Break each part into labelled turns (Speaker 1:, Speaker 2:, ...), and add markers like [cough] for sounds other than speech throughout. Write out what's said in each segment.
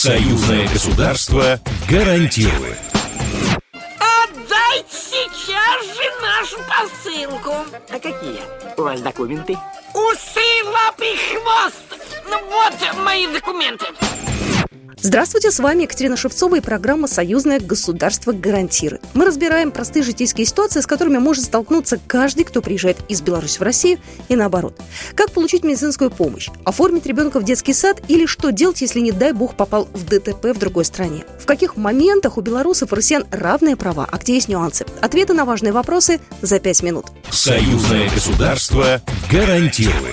Speaker 1: Союзное государство гарантирует.
Speaker 2: Отдайте сейчас же нашу посылку.
Speaker 3: А какие у вас документы?
Speaker 2: Усы, лапы, хвост. Ну вот мои документы.
Speaker 4: Здравствуйте, с вами Екатерина Шевцова и программа «Союзное государство гарантирует». Мы разбираем простые житейские ситуации, с которыми может столкнуться каждый, кто приезжает из Беларуси в Россию и наоборот. Как получить медицинскую помощь, оформить ребенка в детский сад или что делать, если, не дай бог, попал в ДТП в другой стране. В каких моментах у белорусов и россиян равные права, а где есть нюансы? Ответы на важные вопросы за пять минут.
Speaker 1: Союзное государство гарантирует.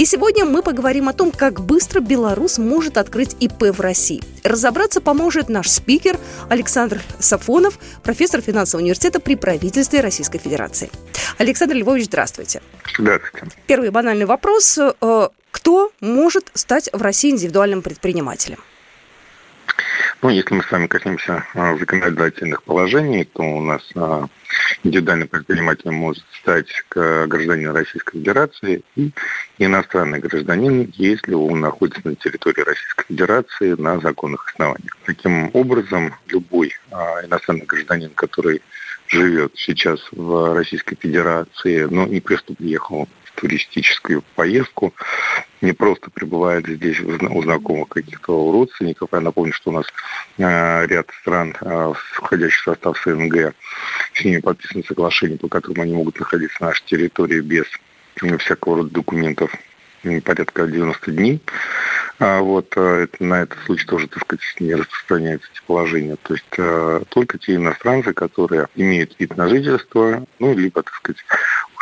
Speaker 4: И сегодня мы поговорим о том, как быстро белорус может открыть ИП в России. Разобраться поможет наш спикер Александр Сафонов, профессор финансового университета при правительстве Российской Федерации. Александр Львович, здравствуйте.
Speaker 5: Здравствуйте.
Speaker 4: Первый банальный вопрос. Э, кто может стать в России индивидуальным предпринимателем?
Speaker 5: Ну, если мы с вами коснемся а, законодательных положений, то у нас а, индивидуальный предприниматель может стать гражданином Российской Федерации и иностранный гражданин, если он находится на территории Российской Федерации на законных основаниях. Таким образом, любой а, иностранный гражданин, который живет сейчас в Российской Федерации, но не просто приехал туристическую поездку, не просто пребывает здесь у знакомых каких-то родственников. Я напомню, что у нас э, ряд стран, э, входящих в состав СНГ, с ними подписаны соглашения, по которым они могут находиться на нашей территории без всякого рода документов порядка 90 дней. А вот э, это, на этот случай тоже, так сказать, не распространяются эти положения. То есть э, только те иностранцы, которые имеют вид на жительство, ну, либо, так сказать,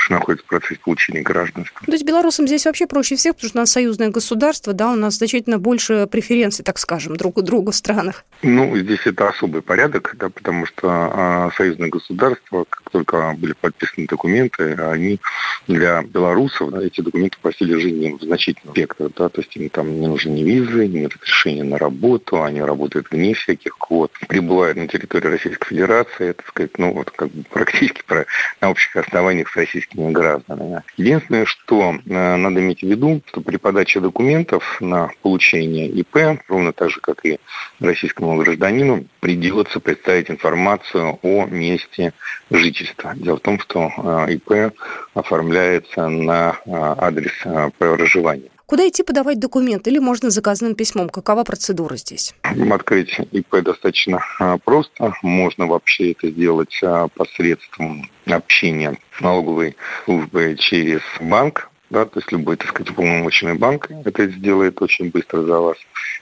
Speaker 5: уж находится в процессе получения гражданства.
Speaker 4: То есть белорусам здесь вообще проще всех, потому что у нас союзное государство, да, у нас значительно больше преференций, так скажем, друг у друга в странах.
Speaker 5: Ну, здесь это особый порядок, да, потому что а, союзное государство, как только были подписаны документы, они для белорусов, да, эти документы просили жизни в значительном спектре, да, то есть им там не нужны ни визы, ни разрешения на работу, они работают вне всяких квот, прибывают на территории Российской Федерации, это, сказать, ну, вот как бы практически про, на общих основаниях с российскими гражданами. Единственное, что э, надо иметь в виду, что при подаче документов на получение ИП, ровно так же, как и российскому гражданину, придется представить информацию о месте жительства. Дело в том, что э, ИП оформляется на э, адрес проживания.
Speaker 4: Куда идти подавать документы или можно заказанным письмом? Какова процедура здесь?
Speaker 5: Открыть ИП достаточно просто. Можно вообще это сделать посредством общения налоговой службой через банк да, то есть любой, так сказать, уполномоченный банк это сделает очень быстро за вас.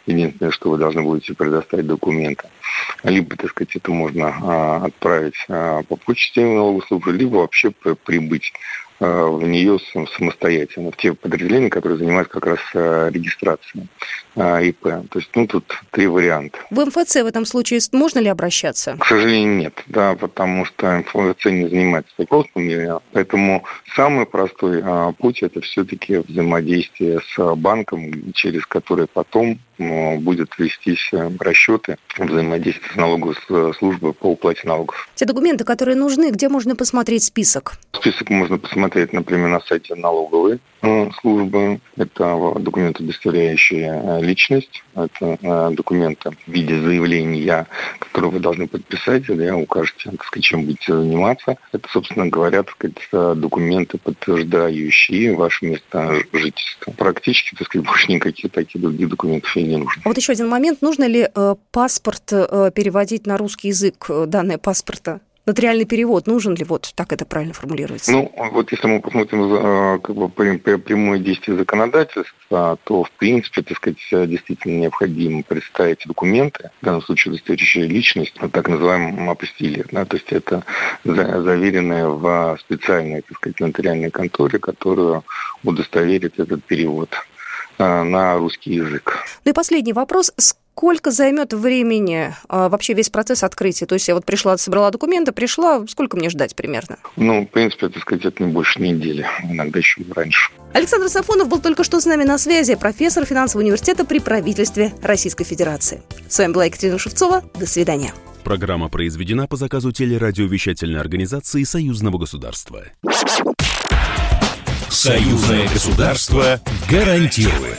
Speaker 5: Единственное, что вы должны будете предоставить документы. Либо, так сказать, это можно а, отправить а, по почте налоговой службы, либо вообще прибыть в нее самостоятельно, в те подразделения, которые занимаются как раз а, регистрацией а, ИП. То есть, ну, тут три варианта.
Speaker 4: В МФЦ в этом случае можно ли обращаться?
Speaker 5: К сожалению, нет, да, потому что МФЦ не занимается вопросами, поэтому самый простой путь – это все-таки взаимодействие с банком, через который потом будет вестись э, расчеты взаимодействия с налоговой службой по уплате налогов.
Speaker 4: Те документы, которые нужны, где можно посмотреть список?
Speaker 5: Список можно посмотреть, например, на сайте налоговой э, службы. Это документы, удостоверяющие э, личность. Это документы в виде заявления, которые вы должны подписать, или укажете, так сказать, чем будете заниматься. Это, собственно говоря, так сказать, документы, подтверждающие ваше место жительства. Практически, так сказать, [laughs] больше никаких таких других документов и не нужно.
Speaker 4: А вот еще один момент. Нужно ли э, паспорт э, переводить на русский язык, э, данные паспорта? Нотариальный перевод нужен ли? Вот так это правильно формулируется.
Speaker 5: Ну, вот если мы посмотрим э, как бы, прямое действие законодательства, то, в принципе, так сказать, действительно необходимо представить документы, в данном случае удостоверяющие личность, так называемом апостиле. Да, то есть это заверенное в специальной, так сказать, нотариальной конторе, которую удостоверит этот перевод. Э, на русский язык.
Speaker 4: Ну и последний вопрос. Сколько займет времени а, вообще весь процесс открытия? То есть я вот пришла, собрала документы, пришла, сколько мне ждать примерно?
Speaker 5: Ну, в принципе, это сказать, это не больше недели, иногда еще раньше.
Speaker 4: Александр Сафонов был только что с нами на связи, профессор финансового университета при правительстве Российской Федерации. С вами была Екатерина Шевцова. До свидания.
Speaker 1: Программа произведена по заказу телерадиовещательной организации Союзного государства. Союзное государство гарантирует.